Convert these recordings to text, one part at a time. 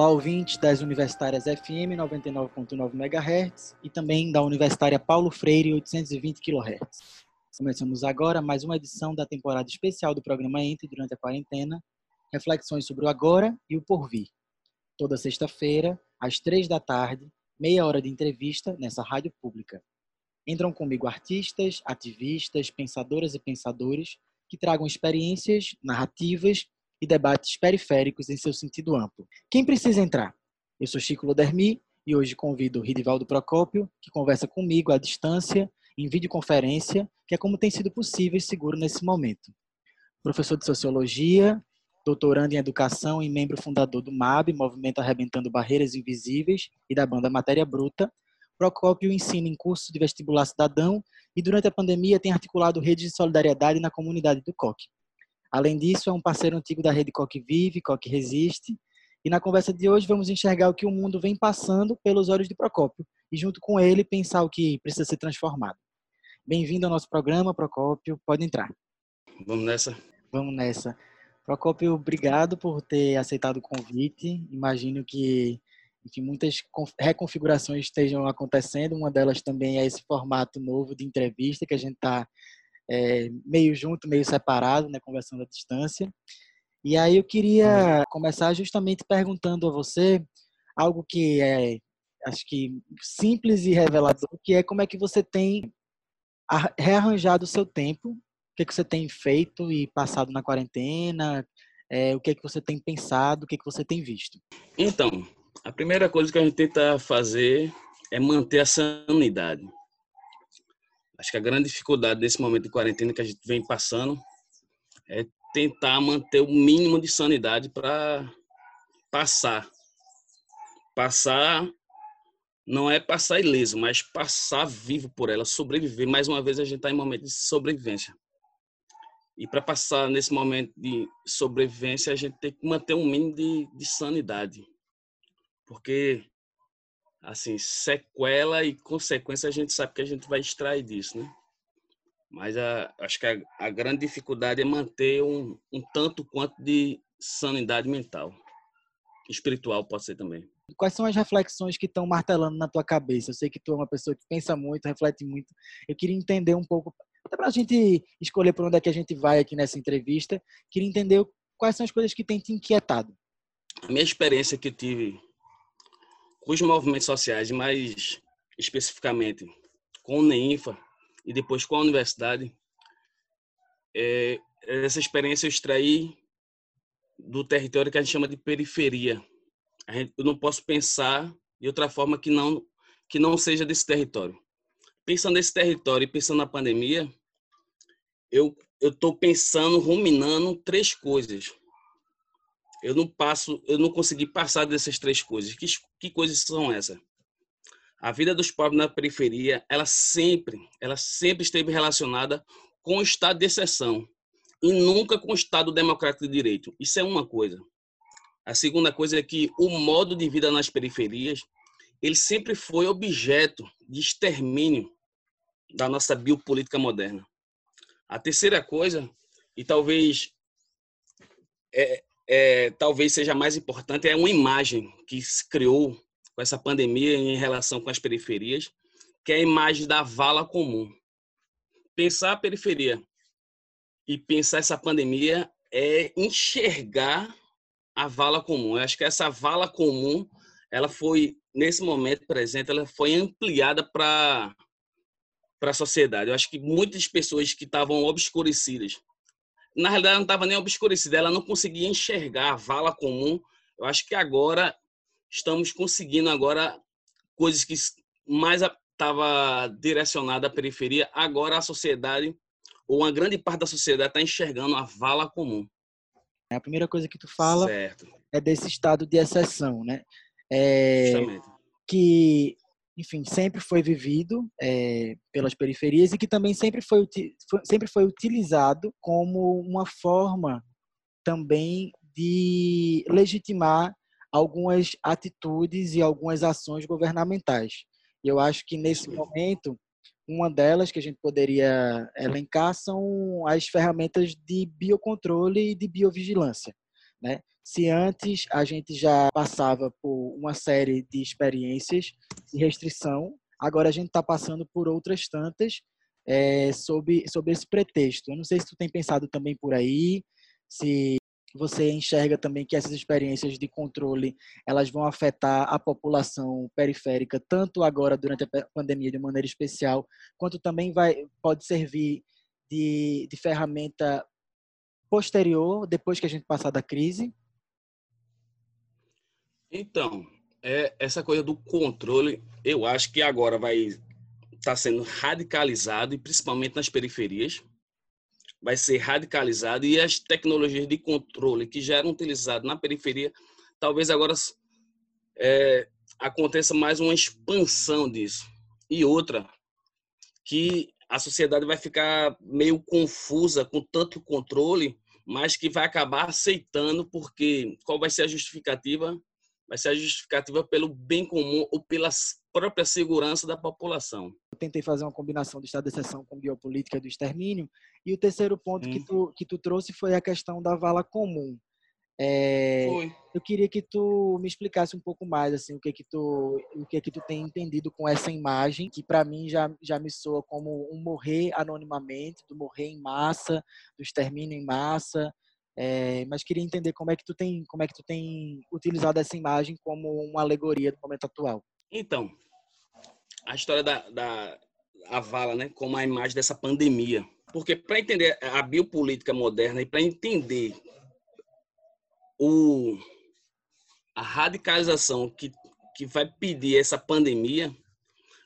Olá, ouvintes das Universitárias FM 99.9 MHz e também da Universitária Paulo Freire 820 kHz. Começamos agora mais uma edição da temporada especial do programa Entre durante a quarentena, reflexões sobre o agora e o porvir. Toda sexta-feira, às três da tarde, meia hora de entrevista nessa rádio pública. Entram comigo artistas, ativistas, pensadoras e pensadores que tragam experiências, narrativas e debates periféricos em seu sentido amplo. Quem precisa entrar? Eu sou Chico Lodermi e hoje convido Ridivaldo Procópio, que conversa comigo à distância, em videoconferência, que é como tem sido possível e seguro nesse momento. Professor de Sociologia, doutorando em Educação e membro fundador do MAB, Movimento Arrebentando Barreiras Invisíveis, e da banda Matéria Bruta, Procópio ensina em curso de vestibular cidadão e durante a pandemia tem articulado redes de solidariedade na comunidade do COC. Além disso, é um parceiro antigo da rede Coque Vive, Coque Resiste. E na conversa de hoje vamos enxergar o que o mundo vem passando pelos olhos de Procópio e junto com ele pensar o que precisa ser transformado. Bem-vindo ao nosso programa, Procópio. Pode entrar. Vamos nessa? Vamos nessa. Procópio, obrigado por ter aceitado o convite. Imagino que enfim, muitas reconfigurações estejam acontecendo. Uma delas também é esse formato novo de entrevista que a gente está é, meio junto, meio separado, né, conversando à distância. E aí eu queria começar justamente perguntando a você algo que é, acho que simples e revelador, que é como é que você tem rearranjado o seu tempo, o que, é que você tem feito e passado na quarentena, é, o que é que você tem pensado, o que é que você tem visto. Então, a primeira coisa que a gente tenta fazer é manter a sanidade. Acho que a grande dificuldade desse momento de quarentena que a gente vem passando é tentar manter o mínimo de sanidade para passar. Passar não é passar ileso, mas passar vivo por ela, sobreviver. Mais uma vez a gente está em momento de sobrevivência. E para passar nesse momento de sobrevivência, a gente tem que manter um mínimo de, de sanidade. Porque assim, sequela e consequência a gente sabe que a gente vai extrair disso, né? Mas a, acho que a, a grande dificuldade é manter um, um tanto quanto de sanidade mental. Espiritual pode ser também. Quais são as reflexões que estão martelando na tua cabeça? Eu sei que tu é uma pessoa que pensa muito, reflete muito. Eu queria entender um pouco, até para a gente escolher por onde é que a gente vai aqui nessa entrevista, queria entender quais são as coisas que têm te inquietado. A minha experiência que eu tive com os movimentos sociais, mais especificamente com o NEINFA e depois com a universidade, é, essa experiência eu extraí do território que a gente chama de periferia. Gente, eu não posso pensar de outra forma que não que não seja desse território. Pensando nesse território e pensando na pandemia, eu eu estou pensando, ruminando três coisas eu não passo, eu não consegui passar dessas três coisas. Que, que coisas são essas? A vida dos pobres na periferia, ela sempre, ela sempre esteve relacionada com o estado de exceção e nunca com o estado democrático de direito. Isso é uma coisa. A segunda coisa é que o modo de vida nas periferias, ele sempre foi objeto de extermínio da nossa biopolítica moderna. A terceira coisa, e talvez é, é, talvez seja mais importante é uma imagem que se criou com essa pandemia em relação com as periferias, que é a imagem da vala comum. Pensar a periferia e pensar essa pandemia é enxergar a vala comum. Eu acho que essa vala comum, ela foi nesse momento presente, ela foi ampliada para para a sociedade. Eu acho que muitas pessoas que estavam obscurecidas na realidade não estava nem obscurecida, ela não conseguia enxergar a vala comum. Eu acho que agora estamos conseguindo agora coisas que mais estava direcionada à periferia, agora a sociedade ou uma grande parte da sociedade está enxergando a vala comum. A primeira coisa que tu fala certo. é desse estado de exceção, né? É, que enfim, sempre foi vivido é, pelas periferias e que também sempre foi, sempre foi utilizado como uma forma também de legitimar algumas atitudes e algumas ações governamentais. E eu acho que nesse momento, uma delas que a gente poderia elencar são as ferramentas de biocontrole e de biovigilância. Né? Se antes a gente já passava por uma série de experiências de restrição, agora a gente está passando por outras tantas é, sob, sob esse pretexto. Eu não sei se tu tem pensado também por aí, se você enxerga também que essas experiências de controle elas vão afetar a população periférica tanto agora durante a pandemia de maneira especial quanto também vai pode servir de, de ferramenta posterior depois que a gente passar da crise então é essa coisa do controle eu acho que agora vai estar tá sendo radicalizado e principalmente nas periferias vai ser radicalizado e as tecnologias de controle que já eram utilizadas na periferia, talvez agora é, aconteça mais uma expansão disso. E outra, que a sociedade vai ficar meio confusa com tanto controle, mas que vai acabar aceitando, porque qual vai ser a justificativa? Vai ser a justificativa pelo bem comum ou pela própria segurança da população. Eu tentei fazer uma combinação do estado de exceção com biopolítica do extermínio, e o terceiro ponto hum. que, tu, que tu trouxe foi a questão da vala comum. É, eu queria que tu me explicasse um pouco mais assim o que que tu o que que tu tem entendido com essa imagem que para mim já já me soa como um morrer anonimamente, do morrer em massa, do extermínio em massa. É, mas queria entender como é que tu tem como é que tu tem utilizado essa imagem como uma alegoria do momento atual. Então, a história da, da a vala, né, como a imagem dessa pandemia porque para entender a biopolítica moderna e para entender o, a radicalização que, que vai pedir essa pandemia,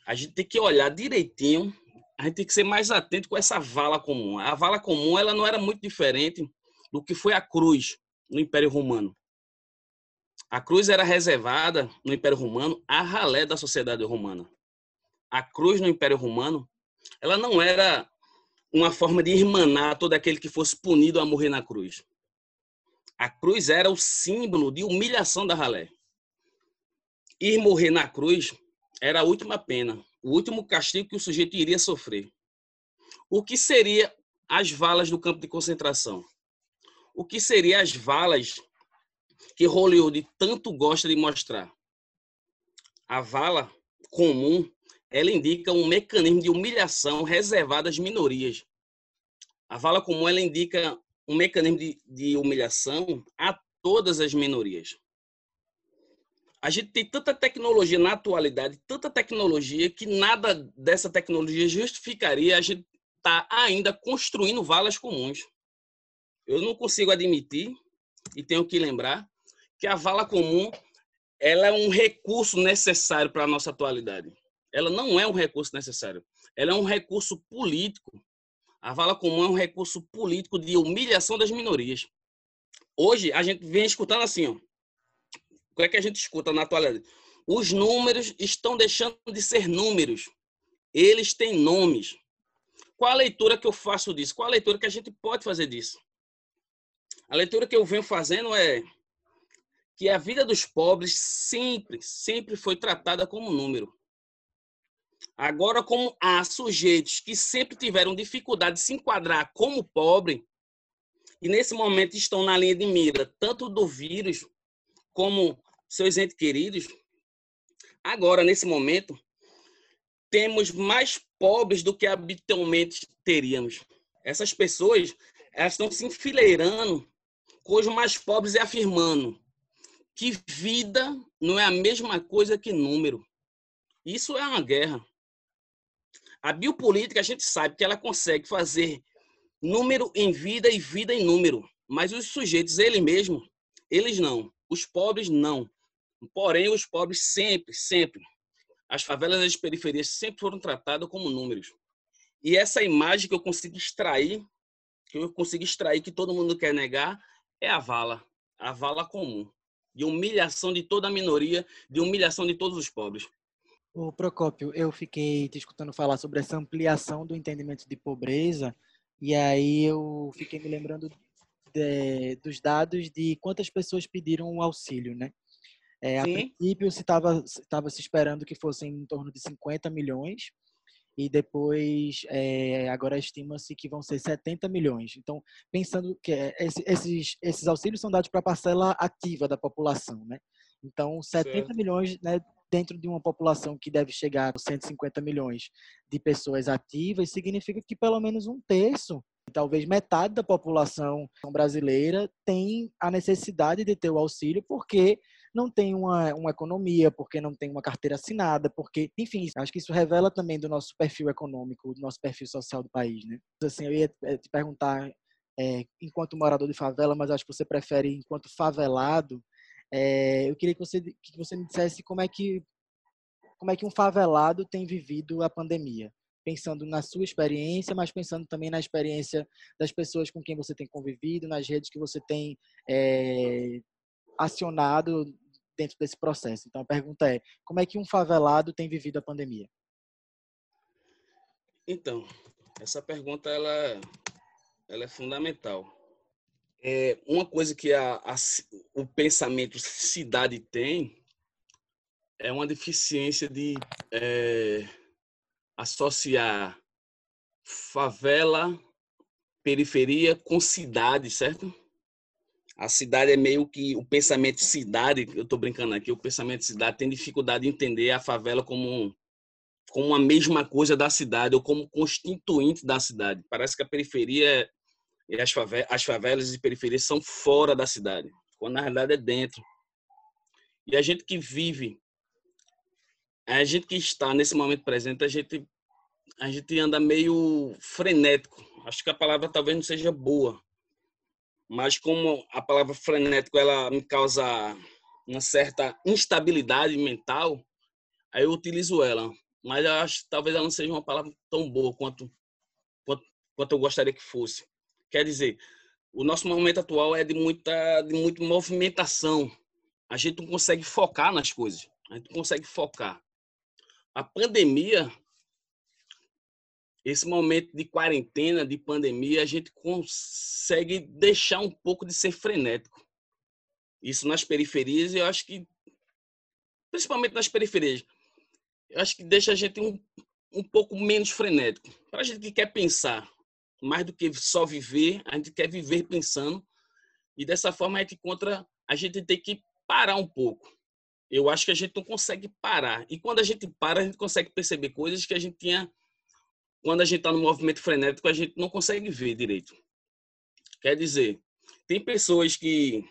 a gente tem que olhar direitinho, a gente tem que ser mais atento com essa vala comum. A vala comum ela não era muito diferente do que foi a cruz no Império Romano. A cruz era reservada no Império Romano à ralé da sociedade romana. A cruz no Império Romano, ela não era uma forma de irmanar todo aquele que fosse punido a morrer na cruz. A cruz era o símbolo de humilhação da ralé. Ir morrer na cruz era a última pena, o último castigo que o sujeito iria sofrer. O que seria as valas do campo de concentração? O que seria as valas que Hollywood tanto gosta de mostrar? A vala comum ela indica um mecanismo de humilhação reservado às minorias. A vala comum ela indica um mecanismo de, de humilhação a todas as minorias. A gente tem tanta tecnologia na atualidade, tanta tecnologia, que nada dessa tecnologia justificaria a gente estar tá ainda construindo valas comuns. Eu não consigo admitir, e tenho que lembrar, que a vala comum ela é um recurso necessário para a nossa atualidade ela não é um recurso necessário. Ela é um recurso político. A vala comum é um recurso político de humilhação das minorias. Hoje, a gente vem escutando assim, ó. O que é que a gente escuta na atualidade? Os números estão deixando de ser números. Eles têm nomes. Qual a leitura que eu faço disso? Qual a leitura que a gente pode fazer disso? A leitura que eu venho fazendo é que a vida dos pobres sempre, sempre foi tratada como número. Agora, como há sujeitos que sempre tiveram dificuldade de se enquadrar como pobre, e nesse momento estão na linha de mira, tanto do vírus como seus entes queridos, agora, nesse momento, temos mais pobres do que habitualmente teríamos. Essas pessoas elas estão se enfileirando com os mais pobres e afirmando que vida não é a mesma coisa que número. Isso é uma guerra. A biopolítica, a gente sabe que ela consegue fazer número em vida e vida em número, mas os sujeitos, ele mesmo, eles não. Os pobres, não. Porém, os pobres sempre, sempre, as favelas e as periferias sempre foram tratadas como números. E essa imagem que eu consigo extrair, que eu consigo extrair, que todo mundo quer negar, é a vala, a vala comum, de humilhação de toda a minoria, de humilhação de todos os pobres. O Procópio, eu fiquei te escutando falar sobre essa ampliação do entendimento de pobreza, e aí eu fiquei me lembrando de, dos dados de quantas pessoas pediram o auxílio, né? É, a princípio, se estava se esperando que fossem em torno de 50 milhões, e depois é, agora estima-se que vão ser 70 milhões. Então, pensando que é, esses, esses auxílios são dados para a parcela ativa da população, né? Então, 70 certo. milhões né, dentro de uma população que deve chegar a 150 milhões de pessoas ativas, significa que pelo menos um terço, talvez metade da população brasileira tem a necessidade de ter o auxílio, porque não tem uma, uma economia, porque não tem uma carteira assinada, porque, enfim, acho que isso revela também do nosso perfil econômico, do nosso perfil social do país, né? Assim, eu ia eh, te perguntar, é, enquanto morador de favela, mas acho que você prefere enquanto favelado, é, eu queria que você, que você me dissesse como é que como é que um favelado tem vivido a pandemia, pensando na sua experiência, mas pensando também na experiência das pessoas com quem você tem convivido, nas redes que você tem é, acionado dentro desse processo. Então a pergunta é: como é que um favelado tem vivido a pandemia? Então, essa pergunta ela, ela é fundamental. É uma coisa que a, a, o pensamento cidade tem é uma deficiência de é, associar favela, periferia com cidade, certo? A cidade é meio que o pensamento de cidade, eu estou brincando aqui, o pensamento de cidade tem dificuldade de entender a favela como como a mesma coisa da cidade ou como constituinte da cidade. Parece que a periferia e as as favelas e periferias são fora da cidade, quando na realidade é dentro. E a gente que vive, a gente que está nesse momento presente, a gente a gente anda meio frenético. Acho que a palavra talvez não seja boa, mas como a palavra frenético ela me causa uma certa instabilidade mental, aí eu utilizo ela. Mas eu acho que talvez ela não seja uma palavra tão boa quanto, quanto, quanto eu gostaria que fosse. Quer dizer, o nosso momento atual é de muita, de muita movimentação. A gente não consegue focar nas coisas. A gente não consegue focar. A pandemia esse momento de quarentena, de pandemia, a gente consegue deixar um pouco de ser frenético. Isso nas periferias, eu acho que, principalmente nas periferias, eu acho que deixa a gente um, um pouco menos frenético. Para a gente que quer pensar, mais do que só viver, a gente quer viver pensando, e dessa forma a gente encontra, a gente tem que parar um pouco. Eu acho que a gente não consegue parar. E quando a gente para, a gente consegue perceber coisas que a gente tinha quando a gente está no movimento frenético, a gente não consegue ver direito. Quer dizer, tem pessoas que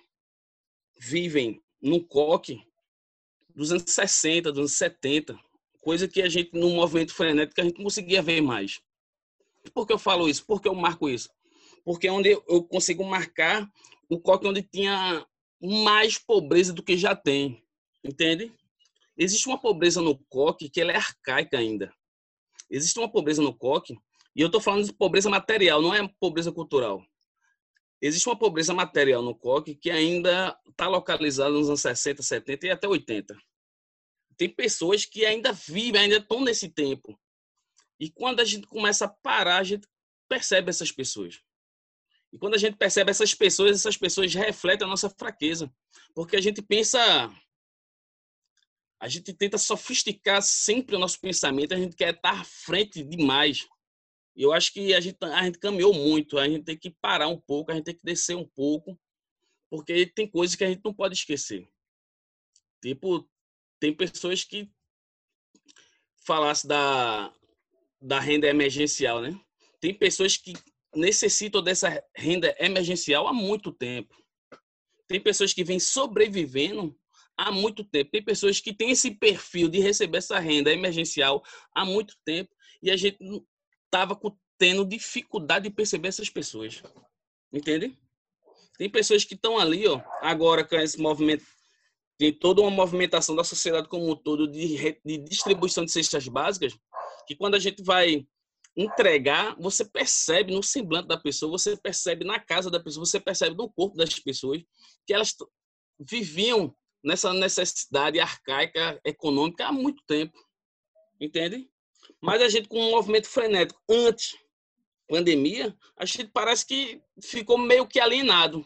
vivem num coque dos anos 60, dos anos 70, coisa que a gente, no movimento frenético, a gente não conseguia ver mais. Por que eu falo isso? Por que eu marco isso? Porque é onde eu consigo marcar o coque onde tinha mais pobreza do que já tem. Entende? Existe uma pobreza no coque que ela é arcaica ainda. Existe uma pobreza no coque, e eu estou falando de pobreza material, não é pobreza cultural. Existe uma pobreza material no coque que ainda está localizada nos anos 60, 70 e até 80. Tem pessoas que ainda vivem, ainda estão nesse tempo. E quando a gente começa a parar, a gente percebe essas pessoas. E quando a gente percebe essas pessoas, essas pessoas refletem a nossa fraqueza. Porque a gente pensa a gente tenta sofisticar sempre o nosso pensamento, a gente quer estar à frente demais. Eu acho que a gente, a gente caminhou muito, a gente tem que parar um pouco, a gente tem que descer um pouco, porque tem coisas que a gente não pode esquecer. Tipo, tem pessoas que falasse da, da renda emergencial, né? Tem pessoas que necessitam dessa renda emergencial há muito tempo. Tem pessoas que vêm sobrevivendo há muito tempo. Tem pessoas que têm esse perfil de receber essa renda emergencial há muito tempo e a gente estava tendo dificuldade de perceber essas pessoas. Entende? Tem pessoas que estão ali, ó, agora com esse movimento, tem toda uma movimentação da sociedade como um todo de, de distribuição de cestas básicas, que quando a gente vai entregar, você percebe no semblante da pessoa, você percebe na casa da pessoa, você percebe no corpo das pessoas que elas viviam nessa necessidade arcaica econômica há muito tempo. Entende? Mas a gente, com um movimento frenético antes pandemia, a gente parece que ficou meio que alienado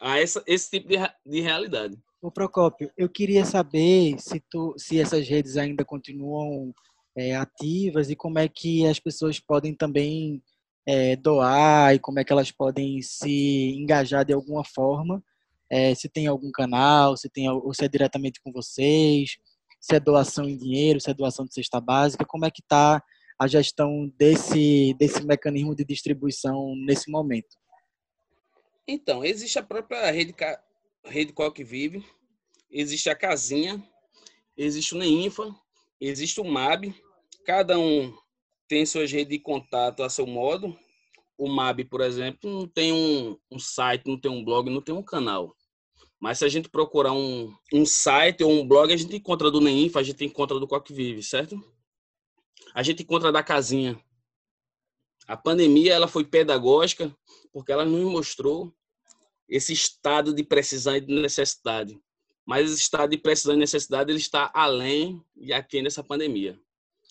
a essa, esse tipo de, de realidade. O Procópio, eu queria saber se, tu, se essas redes ainda continuam é, ativas e como é que as pessoas podem também é, doar e como é que elas podem se engajar de alguma forma. É, se tem algum canal, se tem ou se é diretamente com vocês, se é doação em dinheiro, se é doação de cesta básica, como é que está a gestão desse, desse mecanismo de distribuição nesse momento? Então, existe a própria rede, rede Coque Vive, existe a Casinha, existe o NEINFA, existe o MAB, cada um tem suas redes de contato a seu modo. O MAB, por exemplo, não tem um, um site, não tem um blog, não tem um canal. Mas se a gente procurar um, um site ou um blog, a gente encontra do NEINFA, a gente encontra do Coque Vive, certo? A gente encontra da Casinha. A pandemia ela foi pedagógica porque ela nos mostrou esse estado de precisão e de necessidade. Mas esse estado de precisão e necessidade ele está além e aqui nessa pandemia.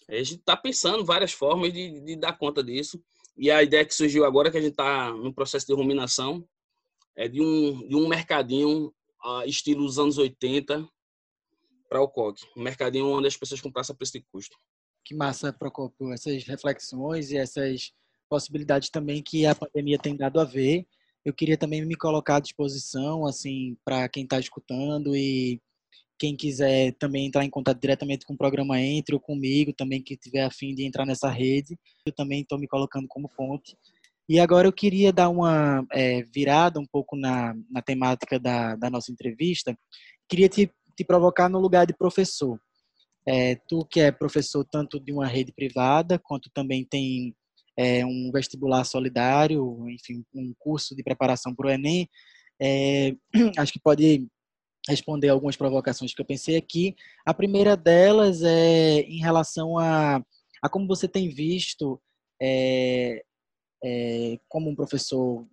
A gente está pensando várias formas de, de, dar conta disso. E a ideia que surgiu agora, que a gente está no processo de ruminação, é de um, de um mercadinho uh, estilo dos anos 80 para o coque. Um mercadinho onde as pessoas comprassem a preço de custo. Que massa, Procopio, essas reflexões e essas possibilidades também que a pandemia tem dado a ver. Eu queria também me colocar à disposição, assim, para quem está escutando e quem quiser também entrar em contato diretamente com o programa Entre ou comigo, também que tiver afim de entrar nessa rede, eu também estou me colocando como ponte. E agora eu queria dar uma é, virada um pouco na, na temática da, da nossa entrevista. Queria te, te provocar no lugar de professor. É, tu que é professor tanto de uma rede privada, quanto também tem é, um vestibular solidário, enfim, um curso de preparação para o Enem, é, acho que pode responder algumas provocações que eu pensei aqui. A primeira delas é em relação a, a como você tem visto, é, é, como um professor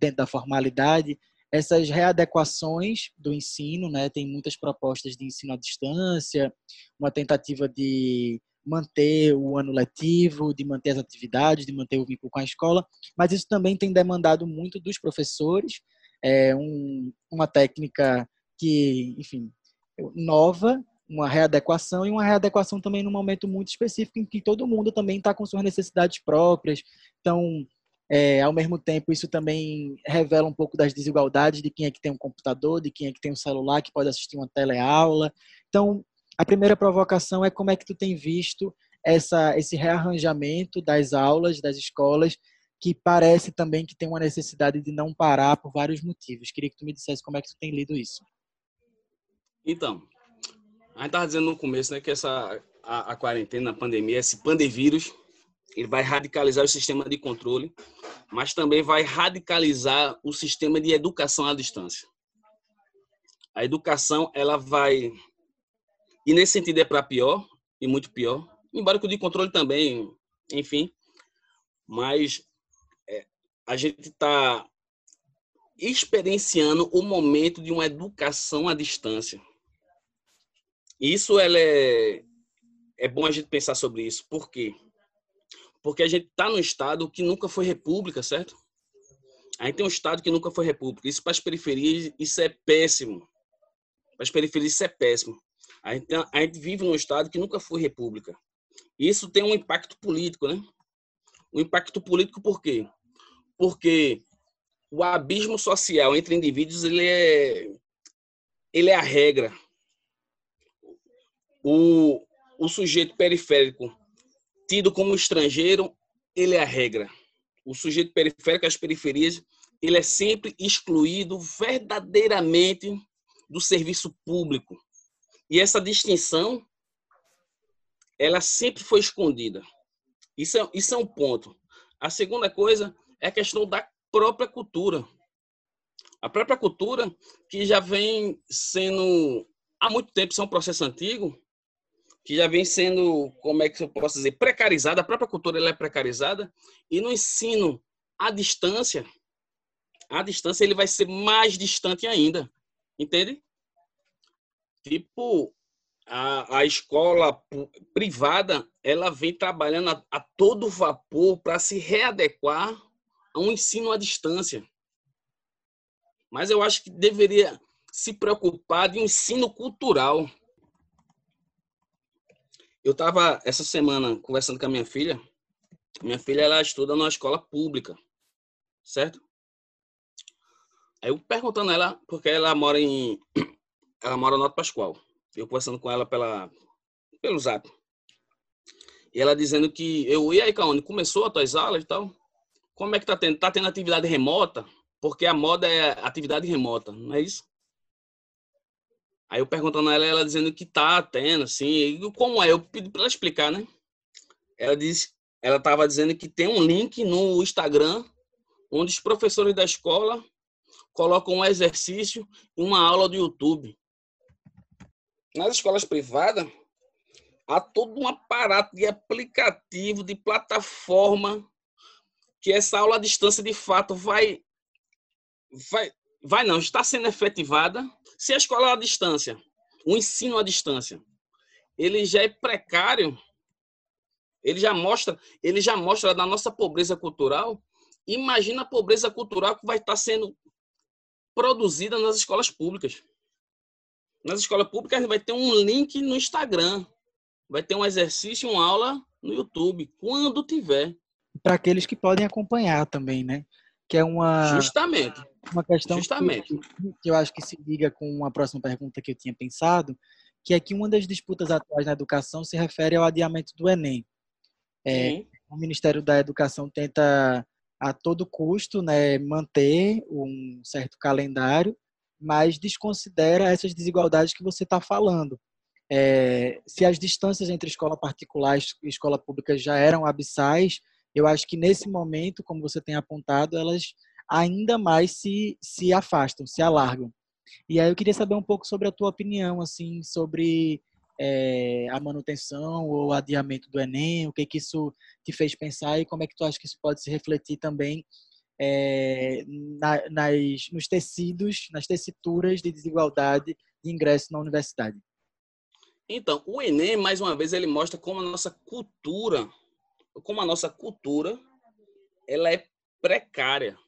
dentro da formalidade, essas readequações do ensino, né? Tem muitas propostas de ensino à distância, uma tentativa de manter o ano letivo, de manter as atividades, de manter o vínculo com a escola, mas isso também tem demandado muito dos professores, é um, uma técnica que, enfim, nova, uma readequação e uma readequação também num momento muito específico em que todo mundo também está com suas necessidades próprias. Então, é, ao mesmo tempo, isso também revela um pouco das desigualdades de quem é que tem um computador, de quem é que tem um celular, que pode assistir uma teleaula. Então, a primeira provocação é como é que tu tem visto essa, esse rearranjamento das aulas, das escolas, que parece também que tem uma necessidade de não parar por vários motivos. Queria que tu me dissesse como é que tu tem lido isso. Então, a gente estava dizendo no começo né, que essa, a, a quarentena, a pandemia, esse pandevírus, ele vai radicalizar o sistema de controle, mas também vai radicalizar o sistema de educação à distância. A educação, ela vai... E nesse sentido é para pior, e muito pior, embora que o de controle também, enfim, mas é, a gente está experienciando o momento de uma educação à distância. Isso ela é, é bom a gente pensar sobre isso. Por quê? Porque a gente está num estado que nunca foi república, certo? A gente tem um estado que nunca foi república. Isso para as periferias, isso é péssimo. Para as periferias, isso é péssimo. A gente, a gente vive num estado que nunca foi república. Isso tem um impacto político, né? Um impacto político por quê? Porque o abismo social entre indivíduos ele é, ele é a regra o, o sujeito periférico tido como estrangeiro, ele é a regra. O sujeito periférico, as periferias, ele é sempre excluído verdadeiramente do serviço público. E essa distinção, ela sempre foi escondida. Isso é, isso é um ponto. A segunda coisa é a questão da própria cultura. A própria cultura, que já vem sendo há muito tempo, isso é um processo antigo, que já vem sendo, como é que eu posso dizer, precarizada, a própria cultura ela é precarizada, e no ensino à distância, à distância ele vai ser mais distante ainda, entende? Tipo, a, a escola privada, ela vem trabalhando a, a todo vapor para se readequar a um ensino à distância. Mas eu acho que deveria se preocupar de um ensino cultural, Eu estava essa semana conversando com a minha filha. Minha filha ela estuda numa escola pública, certo? Aí eu perguntando a ela, porque ela mora em ela mora no Alto Pascoal. Eu conversando com ela pela pelo Zap. E ela dizendo que eu e aí, Caone, começou as tuas aulas e tal? Como é que tá tendo? Tá tendo atividade remota? Porque a moda é atividade remota, não é isso? Aí eu perguntando a ela, ela dizendo que tá tendo, assim, como é? Eu pedi para ela explicar, né? Ela disse, ela estava dizendo que tem um link no Instagram onde os professores da escola colocam um exercício e uma aula do YouTube. Nas escolas privadas, há todo um aparato de aplicativo, de plataforma, que essa aula à distância de fato vai, vai, vai não, está sendo efetivada se a escola à distância, o ensino à distância, ele já é precário, ele já mostra, ele já mostra da nossa pobreza cultural. Imagina a pobreza cultural que vai estar sendo produzida nas escolas públicas. Nas escolas públicas vai ter um link no Instagram, vai ter um exercício, uma aula no YouTube, quando tiver. Para aqueles que podem acompanhar também, né? Que é uma justamente uma questão Justamente. Que, que eu acho que se liga com uma próxima pergunta que eu tinha pensado, que é que uma das disputas atuais na educação se refere ao adiamento do Enem. É, o Ministério da Educação tenta a todo custo né, manter um certo calendário, mas desconsidera essas desigualdades que você está falando. É, se as distâncias entre escola particular e escola pública já eram abissais, eu acho que nesse momento, como você tem apontado, elas ainda mais se, se afastam, se alargam. E aí eu queria saber um pouco sobre a tua opinião, assim, sobre é, a manutenção ou adiamento do Enem, o que que isso te fez pensar e como é que tu acha que isso pode se refletir também é, na, nas, nos tecidos, nas tessituras de desigualdade de ingresso na universidade. Então, o Enem, mais uma vez, ele mostra como a nossa cultura, como a nossa cultura, ela é precária.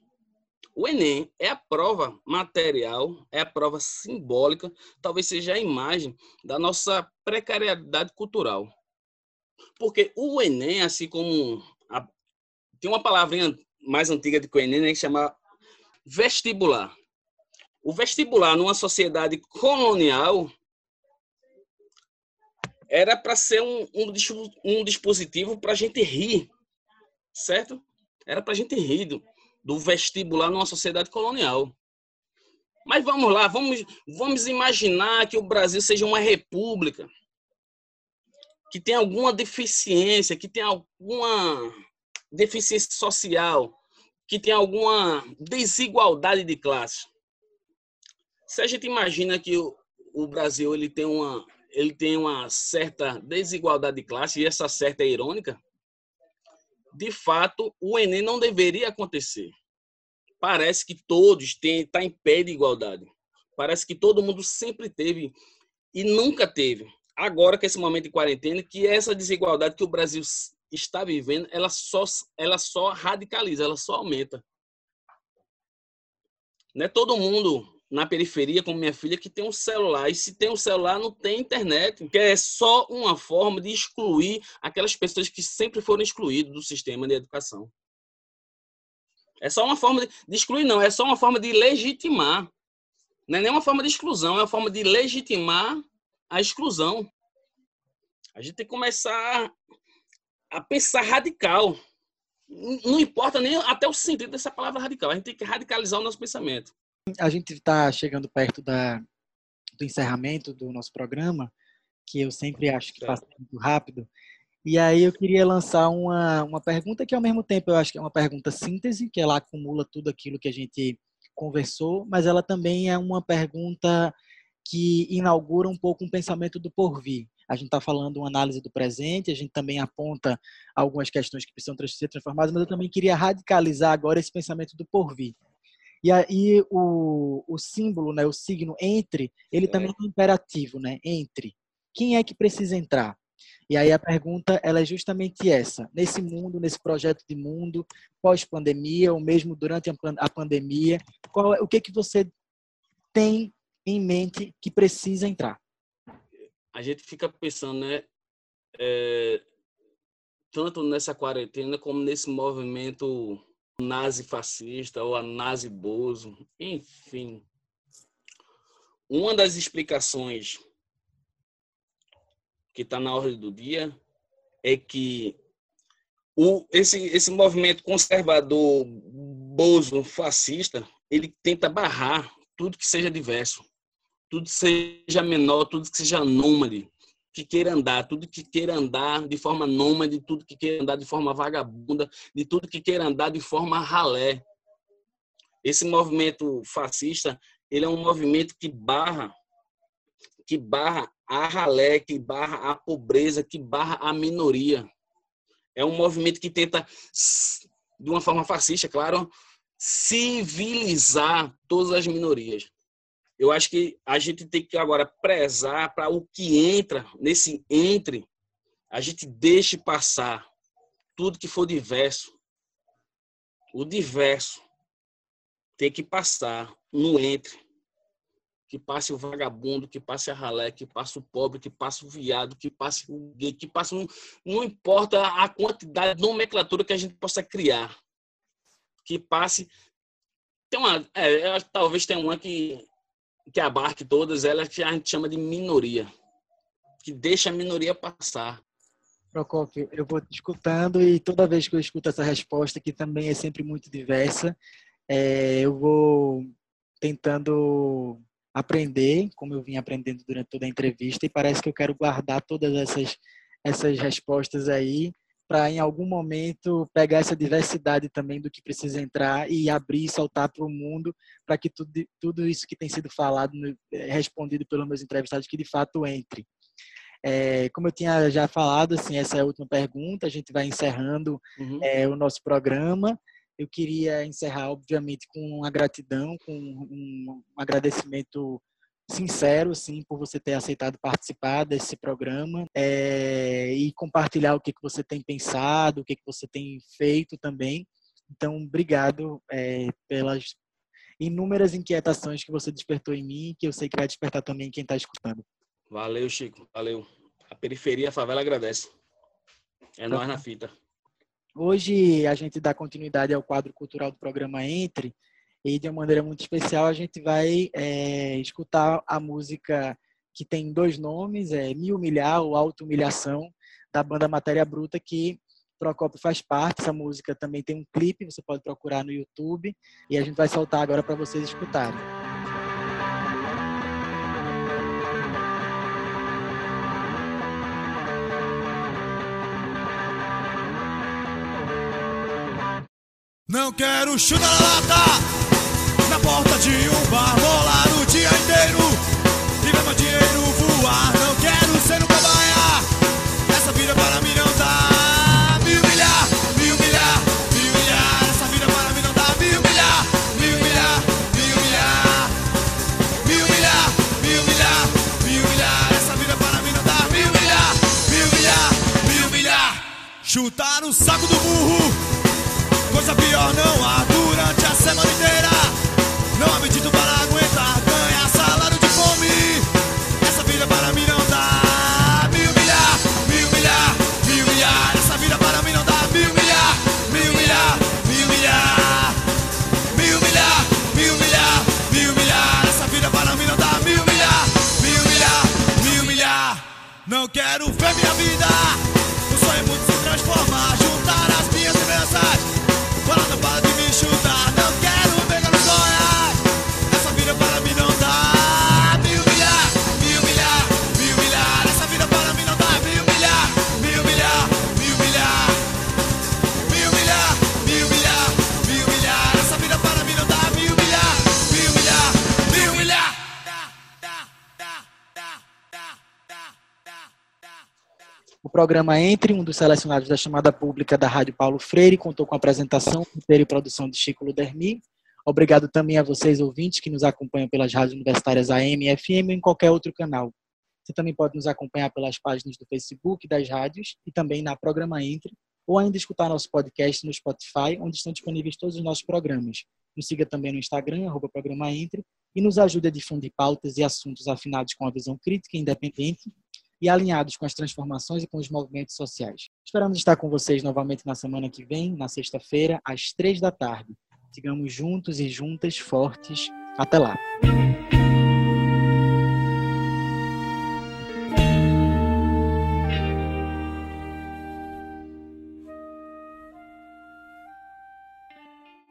O Enem é a prova material, é a prova simbólica, talvez seja a imagem da nossa precariedade cultural. Porque o Enem, assim como. A, tem uma palavrinha mais antiga do que o Enem, né, que chama vestibular. O vestibular, numa sociedade colonial, era para ser um, um, um dispositivo para a gente rir, certo? Era para a gente rir do, do vestibular numa sociedade colonial. Mas vamos lá, vamos, vamos imaginar que o Brasil seja uma república, que tem alguma deficiência, que tem alguma deficiência social, que tem alguma desigualdade de classe. Se a gente imagina que o, o Brasil ele tem uma ele tem uma certa desigualdade de classe e essa certa é irônica, de fato, o Enem não deveria acontecer. Parece que todos têm tá em pé de igualdade. Parece que todo mundo sempre teve e nunca teve. Agora que esse momento de quarentena, que essa desigualdade que o Brasil está vivendo, ela só ela só radicaliza, ela só aumenta. Não é todo mundo na periferia, como minha filha, que tem um celular. E se tem um celular, não tem internet. Que é só uma forma de excluir aquelas pessoas que sempre foram excluídas do sistema de educação. É só uma forma de, de excluir, não. É só uma forma de legitimar. Não é nem uma forma de exclusão, é uma forma de legitimar a exclusão. A gente tem que começar a pensar radical. Não importa nem até o sentido dessa palavra radical. A gente tem que radicalizar o nosso pensamento a gente está chegando perto da, do encerramento do nosso programa, que eu sempre acho que passa muito rápido. E aí eu queria lançar uma, uma pergunta que ao mesmo tempo eu acho que é uma pergunta síntese, que ela acumula tudo aquilo que a gente conversou, mas ela também é uma pergunta que inaugura um pouco um pensamento do porvir. A gente está falando uma análise do presente, a gente também aponta algumas questões que precisam ser transformadas, mas eu também queria radicalizar agora esse pensamento do porvir. E aí o, o símbolo, né, o signo entre, ele é. também é imperativo, né? Entre. Quem é que precisa entrar? E aí a pergunta ela é justamente essa. Nesse mundo, nesse projeto de mundo, pós-pandemia, ou mesmo durante a pandemia, qual é, o que, que você tem em mente que precisa entrar? A gente fica pensando, né? é, tanto nessa quarentena como nesse movimento nazi-fascista ou a nazi-bozo, enfim. Uma das explicações que está na ordem do dia é que o, esse, esse movimento conservador, bozo, fascista, ele tenta barrar tudo que seja diverso, tudo que seja menor, tudo que seja nômade, que queira andar, tudo que queira andar de forma nômade, tudo que queira andar de forma vagabunda, de tudo que queira andar de forma ralé. Esse movimento fascista, ele é um movimento que barra que barra a ralé, que barra a pobreza, que barra a minoria. É um movimento que tenta, de uma forma fascista, claro, civilizar todas as minorias. Eu acho que a gente tem que agora prezar para o que entra nesse entre, a gente deixe passar tudo que for diverso. O diverso tem que passar no entre. Que passe o vagabundo, que passe a ralé, que passe o pobre, que passe o viado, que passe o gay, que passe. Um, não importa a quantidade de nomenclatura que a gente possa criar. Que passe. Tem uma. É, talvez tenha uma que que abarque todas elas, que a gente chama de minoria, que deixa a minoria passar. Procópio, eu vou te escutando e toda vez que eu escuto essa resposta, que também é sempre muito diversa, é, eu vou tentando aprender, como eu vim aprendendo durante toda a entrevista, e parece que eu quero guardar todas essas, essas respostas aí para em algum momento pegar essa diversidade também do que precisa entrar e abrir e soltar para o mundo, para que tudo, tudo isso que tem sido falado, é, respondido pelos meus entrevistados, que de fato entre. É, como eu tinha já falado, assim, essa é a última pergunta, a gente vai encerrando uhum. é, o nosso programa. Eu queria encerrar, obviamente, com uma gratidão, com um agradecimento sincero, sim, por você ter aceitado participar desse programa é, e compartilhar o que, que você tem pensado, o que, que você tem feito também. Então, obrigado é, pelas inúmeras inquietações que você despertou em mim, que eu sei que vai despertar também em quem está escutando. Valeu, Chico. Valeu. A periferia, a favela agradece. É tá nós na fita. Hoje a gente dá continuidade ao quadro cultural do programa Entre, e de uma maneira muito especial a gente vai é, escutar a música que tem dois nomes, é Me Humilhar ou Auto Humilhação, da banda Matéria Bruta, que Procopio faz parte. Essa música também tem um clipe, você pode procurar no YouTube, e a gente vai soltar agora para vocês escutarem. Não quero chutar na lata porta de um bar, rolar o dia inteiro e ver meu dinheiro voar. Não quero ser um cobaia, essa vida para mim não dá. Me humilhar, me humilhar, me humilhar, essa vida para mim não dá. Me humilhar, me humilhar, me humilhar, me humilhar, me humilhar, me humilhar, essa vida para mim não dá. Me humilhar, me humilhar, me humilhar, chutar o saco do burro. Coisa pior não há durante a semana inteira. Não há medida para aguentar, ganhar salário de fome. Essa vida para mim não dá. Me humilhar, me humilhar, me humilhar. Essa vida para mim não dá. Me humilhar, me humilhar, me humilhar. Me humilhar, me humilhar, me humilhar. Essa vida para mim não dá. Me humilhar, me humilhar, me humilhar. Não quero ver minha vida. O sonho é muito se transformar, juntar as minhas lembranças. O programa Entre, um dos selecionados da chamada pública da Rádio Paulo Freire, contou com a apresentação, roteiro e produção de Chico Ludermi. Obrigado também a vocês, ouvintes, que nos acompanham pelas rádios universitárias AM e FM ou em qualquer outro canal. Você também pode nos acompanhar pelas páginas do Facebook das rádios e também na Programa Entre, ou ainda escutar nosso podcast no Spotify, onde estão disponíveis todos os nossos programas. Nos siga também no Instagram, arroba Programa Entre, e nos ajude a difundir pautas e assuntos afinados com a visão crítica e independente e alinhados com as transformações e com os movimentos sociais. Esperamos estar com vocês novamente na semana que vem, na sexta-feira, às três da tarde. Sigamos juntos e juntas fortes. Até lá!